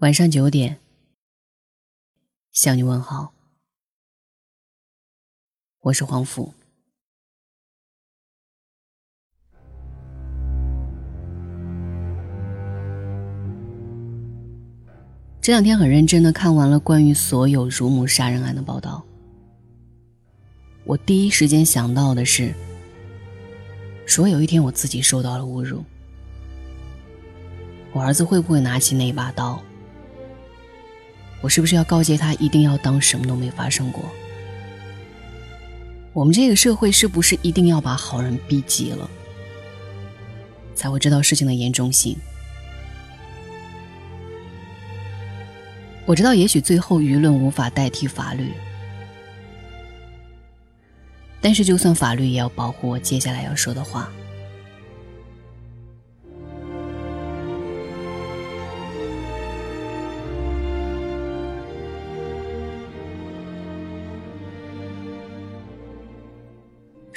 晚上九点，向你问好。我是黄甫。这两天很认真的看完了关于所有乳母杀人案的报道，我第一时间想到的是，说有一天我自己受到了侮辱，我儿子会不会拿起那一把刀？我是不是要告诫他一定要当什么都没发生过？我们这个社会是不是一定要把好人逼急了，才会知道事情的严重性？我知道，也许最后舆论无法代替法律，但是就算法律也要保护我接下来要说的话。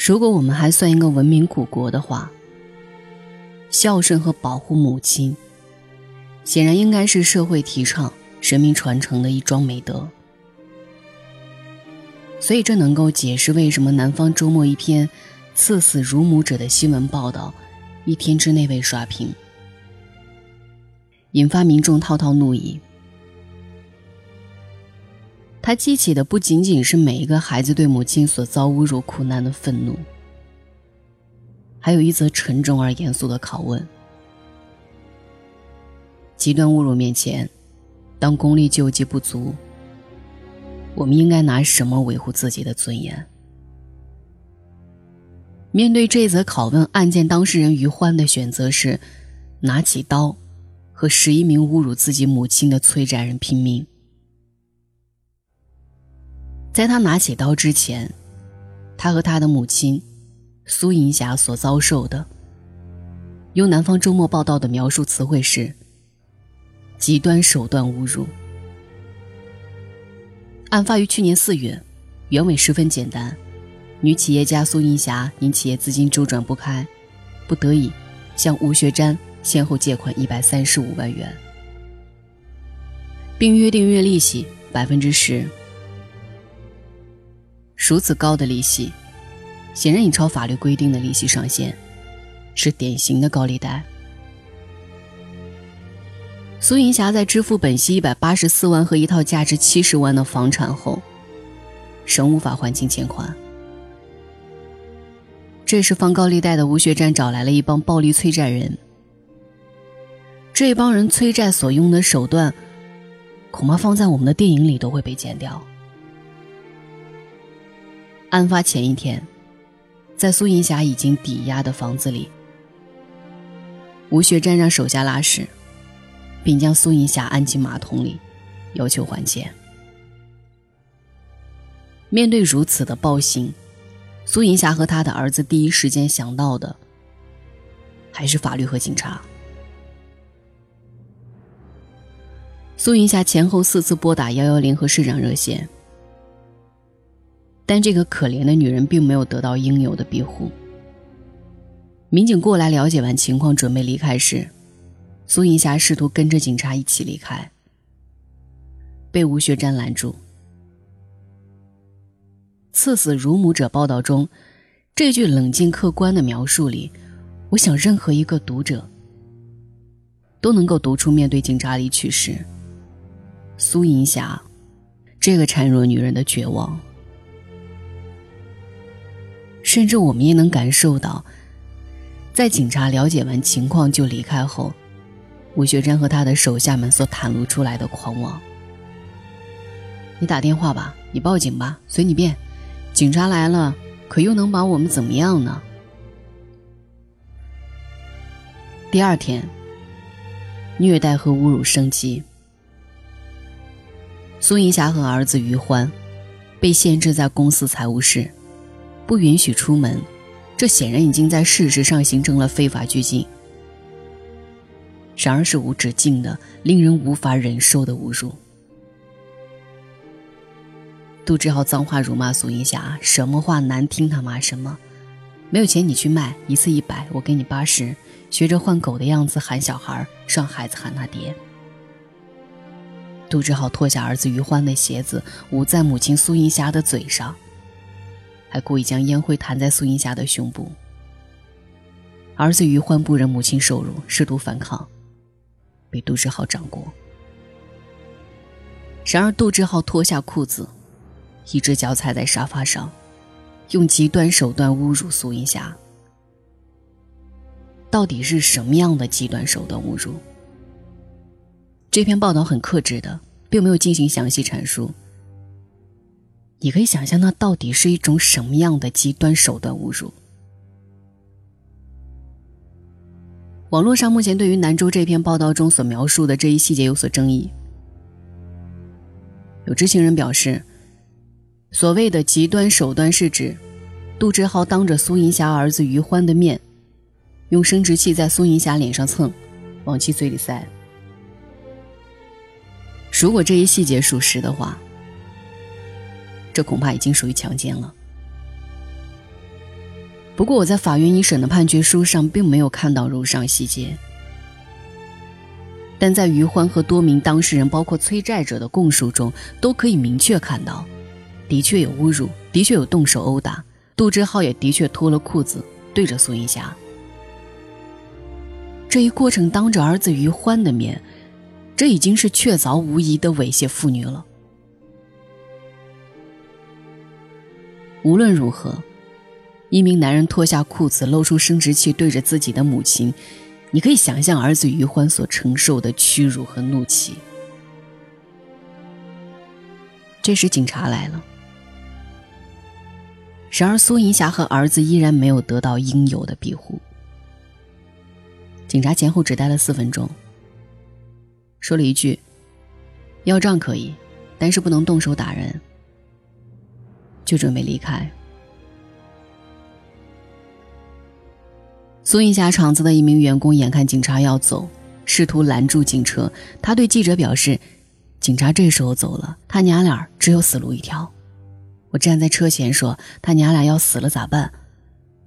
如果我们还算一个文明古国的话，孝顺和保护母亲，显然应该是社会提倡、人民传承的一桩美德。所以，这能够解释为什么南方周末一篇刺死乳母者的新闻报道，一天之内被刷屏，引发民众滔滔怒议。它激起的不仅仅是每一个孩子对母亲所遭侮辱苦难的愤怒，还有一则沉重而严肃的拷问：极端侮辱面前，当公力救济不足，我们应该拿什么维护自己的尊严？面对这则拷问，案件当事人于欢的选择是拿起刀，和十一名侮辱自己母亲的催债人拼命。在他拿起刀之前，他和他的母亲苏银霞所遭受的，由南方周末报道的描述词汇是“极端手段侮辱”。案发于去年四月，原委十分简单：女企业家苏银霞因企业资金周转不开，不得已向吴学瞻先后借款一百三十五万元，并约定月利息百分之十。如此高的利息，显然已超法律规定的利息上限，是典型的高利贷。苏银霞在支付本息一百八十四万和一套价值七十万的房产后，仍无法还清欠款。这时，放高利贷的吴学占找来了一帮暴力催债人。这帮人催债所用的手段，恐怕放在我们的电影里都会被剪掉。案发前一天，在苏银霞已经抵押的房子里，吴学占让手下拉屎，并将苏银霞按进马桶里，要求还钱。面对如此的暴行，苏银霞和他的儿子第一时间想到的，还是法律和警察。苏银霞前后四次拨打幺幺零和市长热线。但这个可怜的女人并没有得到应有的庇护。民警过来了解完情况，准备离开时，苏银霞试图跟着警察一起离开，被吴学占拦住。刺死乳母者报道中这句冷静客观的描述里，我想任何一个读者都能够读出面对警察离去时，苏银霞这个孱弱女人的绝望。甚至我们也能感受到，在警察了解完情况就离开后，吴学珍和他的手下们所袒露出来的狂妄。你打电话吧，你报警吧，随你便。警察来了，可又能把我们怎么样呢？第二天，虐待和侮辱升级。苏银霞和儿子于欢被限制在公司财务室。不允许出门，这显然已经在事实上形成了非法拘禁。然而是无止境的、令人无法忍受的侮辱。杜志浩脏话辱骂苏银霞，什么话难听他骂什么。没有钱你去卖，一次一百，我给你八十。学着换狗的样子喊小孩，让孩子喊他爹。杜志浩脱下儿子于欢的鞋子，捂在母亲苏银霞的嘴上，还故意将烟灰弹在苏银霞的胸部。儿子于欢不忍母亲受辱，试图反抗，被杜志浩掌过。然而，杜志浩脱下裤子，一只脚踩在沙发上，用极端手段侮辱苏银霞。到底是什么样的极端手段侮辱？这篇报道很克制的，并没有进行详细阐述。你可以想象，那到底是一种什么样的极端手段侮辱？网络上目前对于南州这篇报道中所描述的这一细节有所争议。有知情人表示，所谓的极端手段是指杜志浩当着苏银霞儿子于欢的面，用生殖器在苏银霞脸上蹭，往其嘴里塞。如果这一细节属实的话，这恐怕已经属于强奸了。不过我在法院一审的判决书上并没有看到如上细节，但在于欢和多名当事人，包括催债者的供述中，都可以明确看到，的确有侮辱，的确有动手殴打，杜志浩也的确脱了裤子对着苏银霞。这一过程当着儿子于欢的面。这已经是确凿无疑的猥亵妇女了。无论如何，一名男人脱下裤子露出生殖器对着自己的母亲，你可以想象儿子于欢所承受的屈辱和怒气。这时警察来了，然而苏银霞和儿子依然没有得到应有的庇护。警察前后只待了四分钟。说了一句：“要账可以，但是不能动手打人。”就准备离开。苏银霞厂子的一名员工眼看警察要走，试图拦住警车。他对记者表示：“警察这时候走了，他娘俩只有死路一条。”我站在车前说：“他娘俩要死了咋办？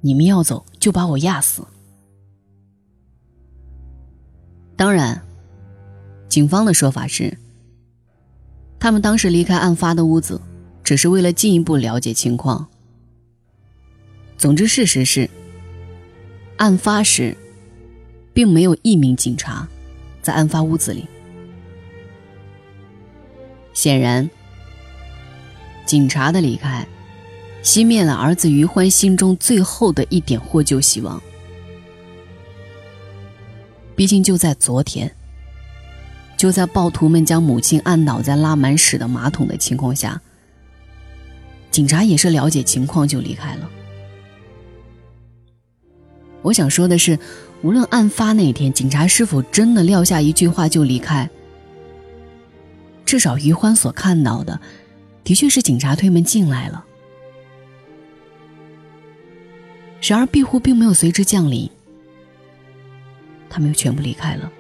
你们要走就把我压死。”当然。警方的说法是，他们当时离开案发的屋子，只是为了进一步了解情况。总之，事实是，案发时，并没有一名警察在案发屋子里。显然，警察的离开，熄灭了儿子于欢心中最后的一点获救希望。毕竟，就在昨天。就在暴徒们将母亲按倒在拉满屎的马桶的情况下，警察也是了解情况就离开了。我想说的是，无论案发那天警察是否真的撂下一句话就离开，至少于欢所看到的，的确是警察推门进来了。然而庇护并没有随之降临，他们又全部离开了。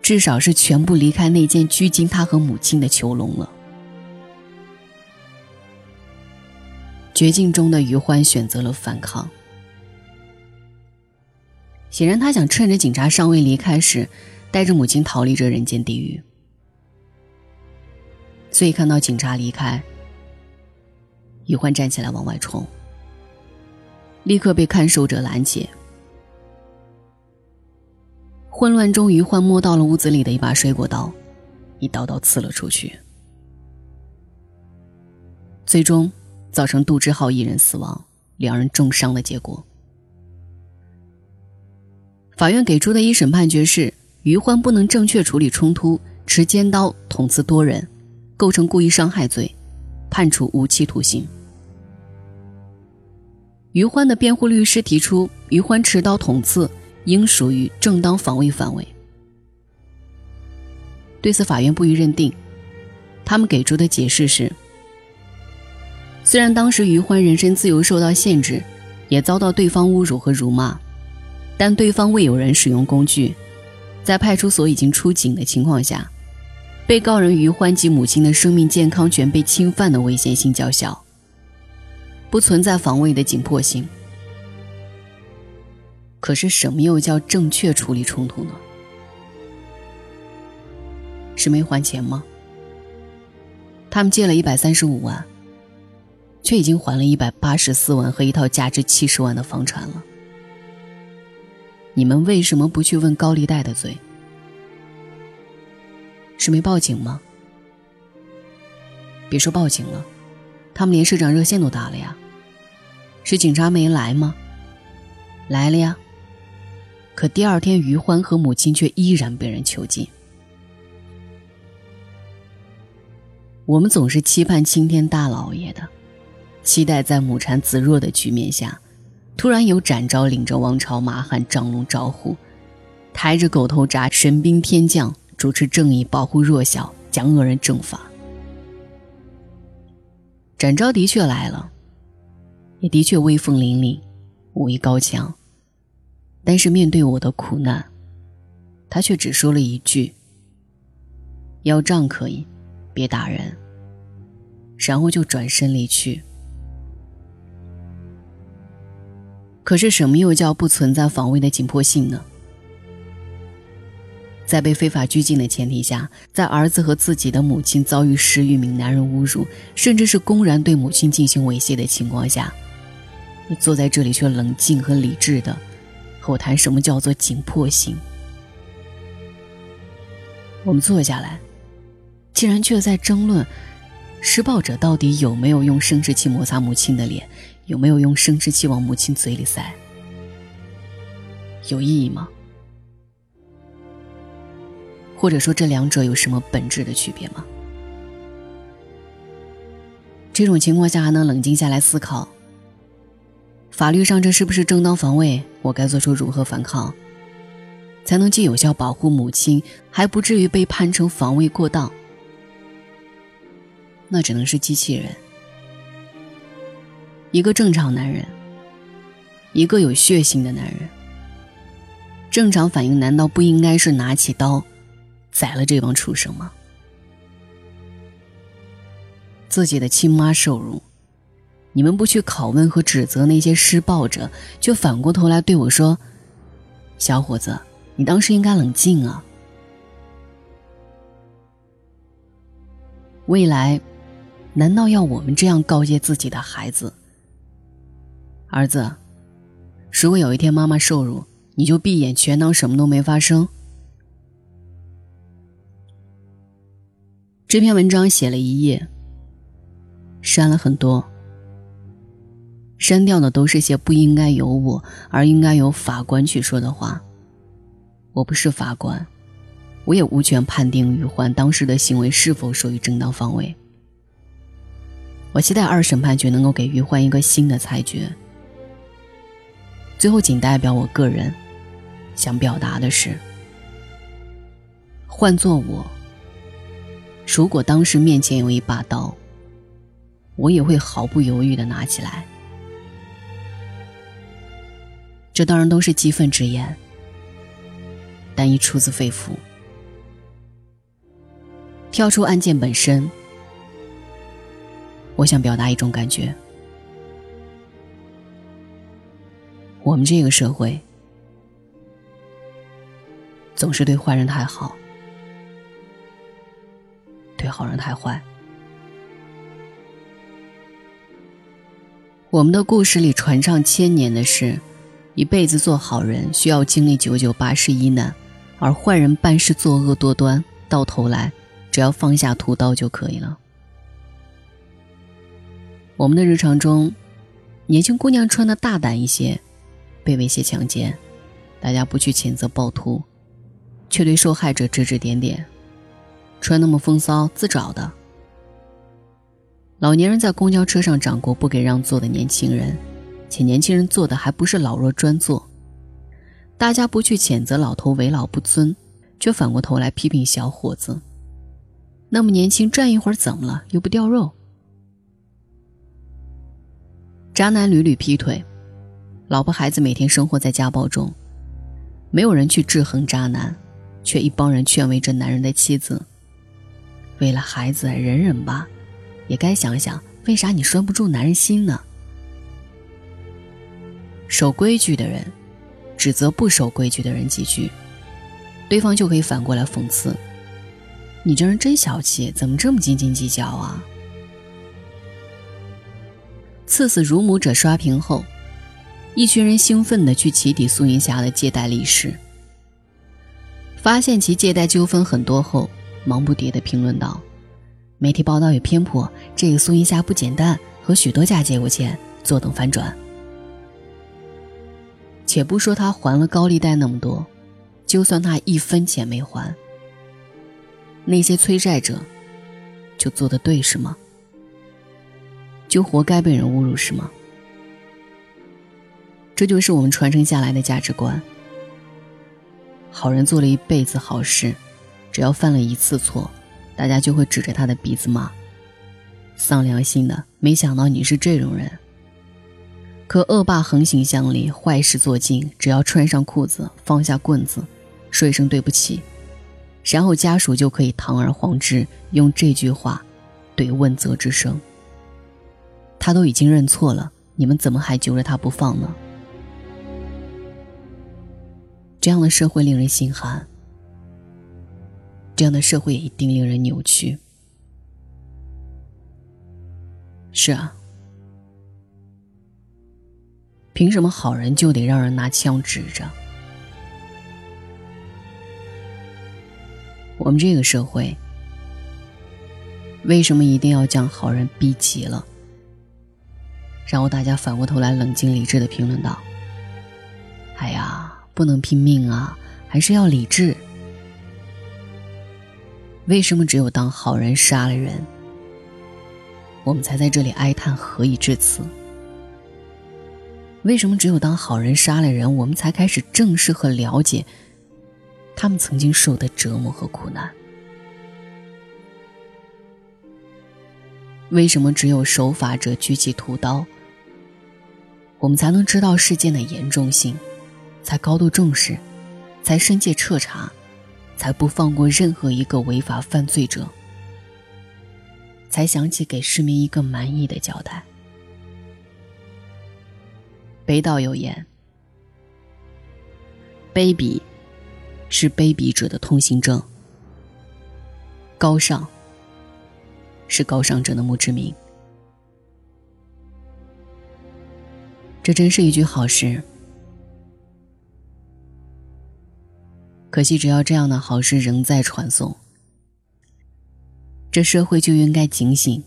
至少是全部离开那件拘禁他和母亲的囚笼了。绝境中的余欢选择了反抗，显然他想趁着警察尚未离开时，带着母亲逃离这人间地狱。所以看到警察离开，余欢站起来往外冲，立刻被看守者拦截。混乱中，余欢摸到了屋子里的一把水果刀，一刀刀刺了出去，最终造成杜志浩一人死亡，两人重伤的结果。法院给出的一审判决是：于欢不能正确处理冲突，持尖刀捅刺多人，构成故意伤害罪，判处无期徒刑。于欢的辩护律师提出，于欢持刀捅刺。应属于正当防卫范围。对此，法院不予认定。他们给出的解释是：虽然当时于欢人身自由受到限制，也遭到对方侮辱和辱骂，但对方未有人使用工具，在派出所已经出警的情况下，被告人于欢及母亲的生命健康权被侵犯的危险性较小，不存在防卫的紧迫性。可是，什么又叫正确处理冲突呢？是没还钱吗？他们借了一百三十五万，却已经还了一百八十四万和一套价值七十万的房产了。你们为什么不去问高利贷的罪？是没报警吗？别说报警了，他们连市长热线都打了呀。是警察没来吗？来了呀。可第二天，于欢和母亲却依然被人囚禁。我们总是期盼青天大老爷的，期待在母产子弱的局面下，突然有展昭领着王朝马汉张龙招呼，抬着狗头铡，神兵天降，主持正义，保护弱小，将恶人正法。展昭的确来了，也的确威风凛凛，武艺高强。但是面对我的苦难，他却只说了一句：“要账可以。”别打人，然后就转身离去。可是，什么又叫不存在防卫的紧迫性呢？在被非法拘禁的前提下，在儿子和自己的母亲遭遇十余名男人侮辱，甚至是公然对母亲进行猥亵的情况下，你坐在这里却冷静和理智的和我谈什么叫做紧迫性？我们坐下来。竟然却在争论，施暴者到底有没有用生殖器摩擦母亲的脸，有没有用生殖器往母亲嘴里塞，有意义吗？或者说这两者有什么本质的区别吗？这种情况下还能冷静下来思考，法律上这是不是正当防卫？我该做出如何反抗，才能既有效保护母亲，还不至于被判成防卫过当？那只能是机器人。一个正常男人，一个有血性的男人，正常反应难道不应该是拿起刀宰了这帮畜生吗？自己的亲妈受辱，你们不去拷问和指责那些施暴者，却反过头来对我说：“小伙子，你当时应该冷静啊。”未来。难道要我们这样告诫自己的孩子？儿子，如果有一天妈妈受辱，你就闭眼全当什么都没发生。这篇文章写了一页，删了很多，删掉的都是些不应该由我，而应该由法官去说的话。我不是法官，我也无权判定于欢当时的行为是否属于正当防卫。我期待二审判决能够给于欢一个新的裁决。最后，仅代表我个人想表达的是：换做我，如果当时面前有一把刀，我也会毫不犹豫的拿起来。这当然都是激愤之言，但亦出自肺腑。跳出案件本身。我想表达一种感觉：我们这个社会总是对坏人太好，对好人太坏。我们的故事里传上千年的是，一辈子做好人需要经历九九八十一难，而坏人办事作恶多端，到头来只要放下屠刀就可以了。我们的日常中，年轻姑娘穿的大胆一些，被威胁强奸，大家不去谴责暴徒，却对受害者指指点点，穿那么风骚自找的。老年人在公交车上掌掴不给让座的年轻人，且年轻人坐的还不是老弱专座，大家不去谴责老头为老不尊，却反过头来批评小伙子，那么年轻站一会儿怎么了？又不掉肉。渣男屡屡劈腿，老婆孩子每天生活在家暴中，没有人去制衡渣男，却一帮人劝慰着男人的妻子。为了孩子，忍忍吧，也该想想为啥你拴不住男人心呢？守规矩的人，指责不守规矩的人几句，对方就可以反过来讽刺：你这人真小气，怎么这么斤斤计较啊？”赐死乳母者刷屏后，一群人兴奋地去起底苏云霞的借贷历史，发现其借贷纠纷很多后，忙不迭地评论道：“媒体报道有偏颇，这个苏云霞不简单，和许多家借过钱，坐等反转。”且不说他还了高利贷那么多，就算他一分钱没还，那些催债者就做的对是吗？就活该被人侮辱是吗？这就是我们传承下来的价值观。好人做了一辈子好事，只要犯了一次错，大家就会指着他的鼻子骂：“丧良心的，没想到你是这种人。”可恶霸横行乡里，坏事做尽，只要穿上裤子，放下棍子，说一声对不起，然后家属就可以堂而皇之用这句话怼问责之声。他都已经认错了，你们怎么还揪着他不放呢？这样的社会令人心寒，这样的社会也一定令人扭曲。是啊。凭什么好人就得让人拿枪指着？我们这个社会为什么一定要将好人逼急了？然后大家反过头来冷静理智的评论道：“哎呀，不能拼命啊，还是要理智。为什么只有当好人杀了人，我们才在这里哀叹何以至此？”为什么只有当好人杀了人，我们才开始正视和了解他们曾经受的折磨和苦难？为什么只有守法者举起屠刀，我们才能知道事件的严重性，才高度重视，才深切彻查，才不放过任何一个违法犯罪者，才想起给市民一个满意的交代？北岛有言：“卑鄙是卑鄙者的通行证，高尚是高尚者的墓志铭。”这真是一句好诗。可惜，只要这样的好事仍在传颂，这社会就应该警醒，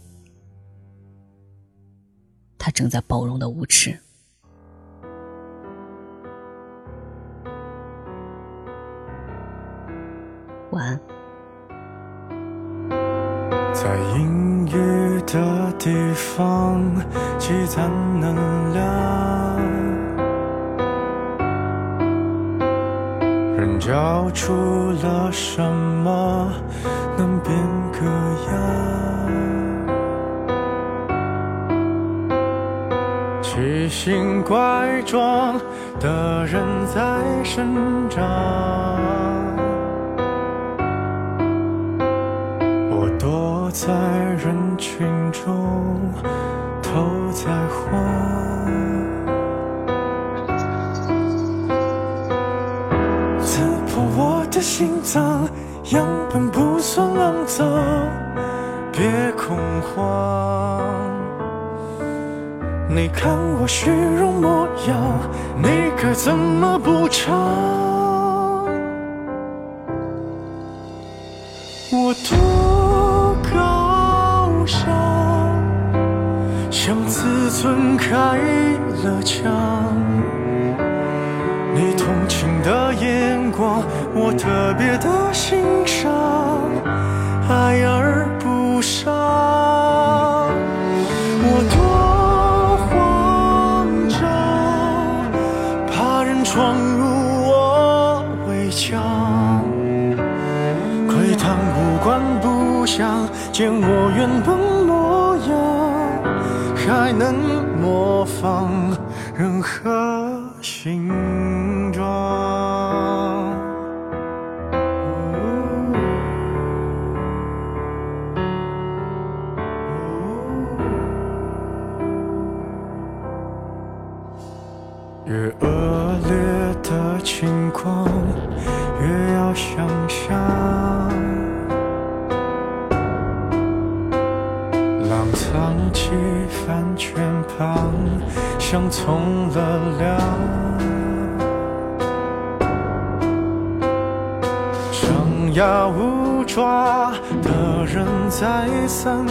他正在包容的无耻。晚安。在阴雨的地方积攒能量，人交出了什么能变个样？奇形怪状的人在生长。我躲在人群中偷在晃，心脏，样本不算肮脏，别恐慌。你看我虚荣模样，你该怎么补偿？还能模仿任何形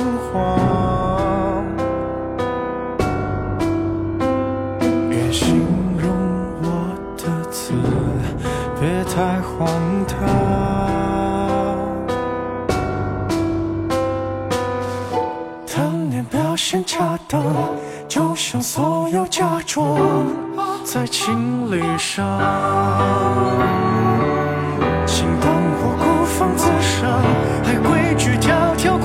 谎，别形容我的字，别太荒唐。当年表现恰当，就像所有假装在情理上。请当我孤芳自赏，还规矩条条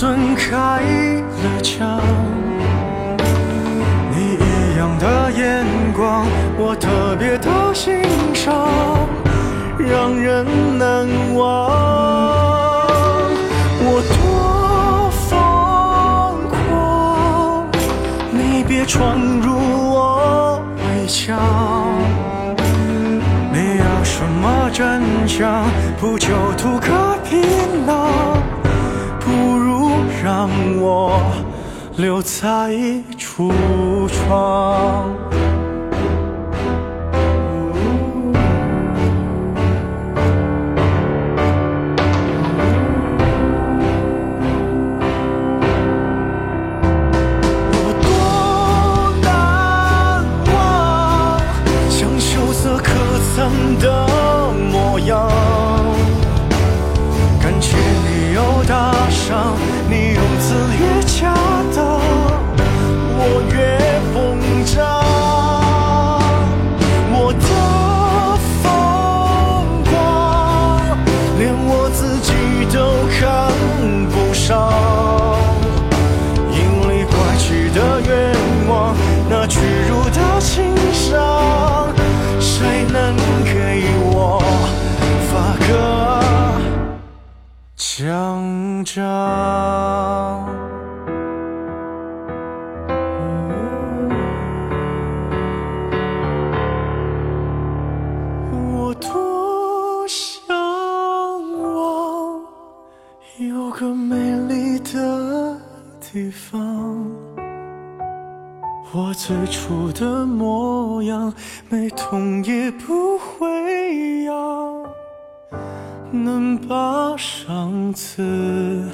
孙开了枪。你一样的眼光，我特别的欣赏，让人难忘。我多疯狂，你别闯入我围墙。你要什么真相？不就图个我留在橱窗。最初的模样，没痛也不会痒，能把上次